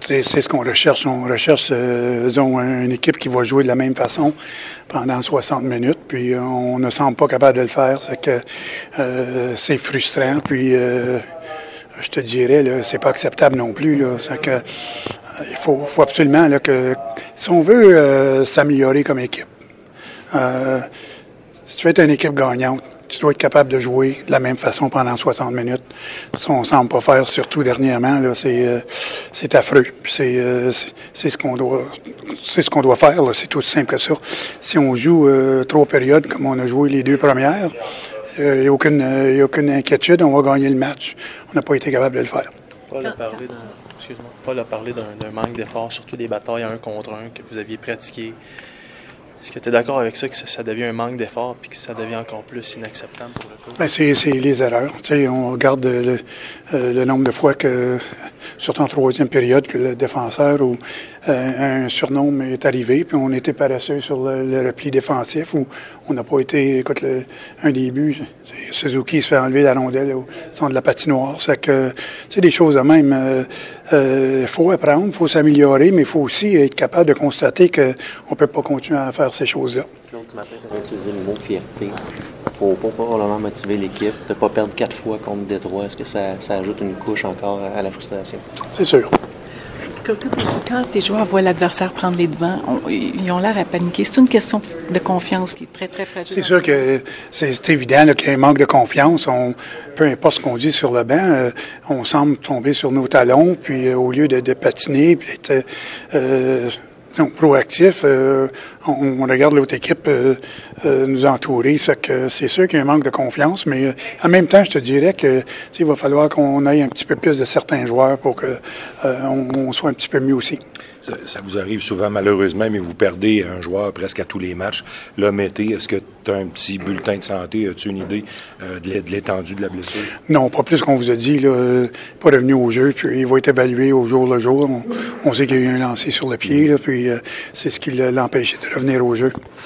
c'est ce qu'on recherche. On recherche euh, une équipe qui va jouer de la même façon pendant 60 minutes, puis on ne semble pas capable de le faire. C'est que euh, c'est frustrant, puis euh, je te dirais, c'est pas acceptable non plus. C'est que il faut, faut absolument là, que si on veut s'améliorer comme équipe, si tu veux être une équipe gagnante, tu dois être capable de jouer de la même façon pendant 60 minutes. Ça, on semble pas faire, surtout dernièrement. Euh, c'est affreux. Euh, c'est, ce qu'on doit, faire. C'est tout simple que ça. Si on joue euh, trois périodes comme on a joué les deux premières, il n'y a aucune, a aucune inquiétude. On va gagner le match. On n'a pas été capable de le faire. Paul a parlé d'un, Paul parlé d'un, manque d'effort, surtout des batailles un contre un que vous aviez pratiqué. Est-ce que tu es d'accord avec ça, que ça, devient un manque d'effort puis que ça devient encore plus inacceptable pour le coup? Ben, c'est, les erreurs. on regarde le, euh, le, nombre de fois que, surtout en troisième période, que le défenseur ou euh, un surnom est arrivé, puis on était paresseux sur le, repli défensif, ou on n'a pas été, écoute, le, un début, Suzuki se fait enlever la rondelle au centre de la patinoire. C'est que, c'est des choses de même. Il euh, faut apprendre, il faut s'améliorer, mais il faut aussi être capable de constater qu'on ne peut pas continuer à faire ces choses-là. Claude, tu as utilisé le mot fierté pour, pour probablement motiver l'équipe, de ne pas perdre quatre fois contre Détroit. Est-ce que ça, ça, ajoute une couche encore à la frustration? C'est sûr. Quand tes joueurs voient l'adversaire prendre les devants, ils ont l'air à paniquer. C'est une question de confiance qui est très, très fragile. C'est sûr que c'est évident qu'il y a un manque de confiance. On, peu importe ce qu'on dit sur le banc, euh, on semble tomber sur nos talons, puis euh, au lieu de, patiner, puis être euh, donc, proactif. Euh, on, regarde l'autre équipe euh, euh, nous entourer. C'est que c'est sûr qu'il y a un manque de confiance, mais en même temps, je te dirais que il va falloir qu'on aille un petit peu plus de certains joueurs pour que on soit un petit peu mieux aussi. Ça, vous arrive souvent, malheureusement, mais vous perdez un joueur presque à tous les matchs. Là, mettez, est-ce que tu as un petit bulletin de santé? As-tu une idée de l'étendue de la blessure? Non, pas plus qu'on vous a dit. Là, pas revenu au jeu, puis il va être évalué au jour le jour. On, sait qu'il y a eu un lancé sur le pied, puis euh, c'est ce qui l'empêchait de revenir au jeu.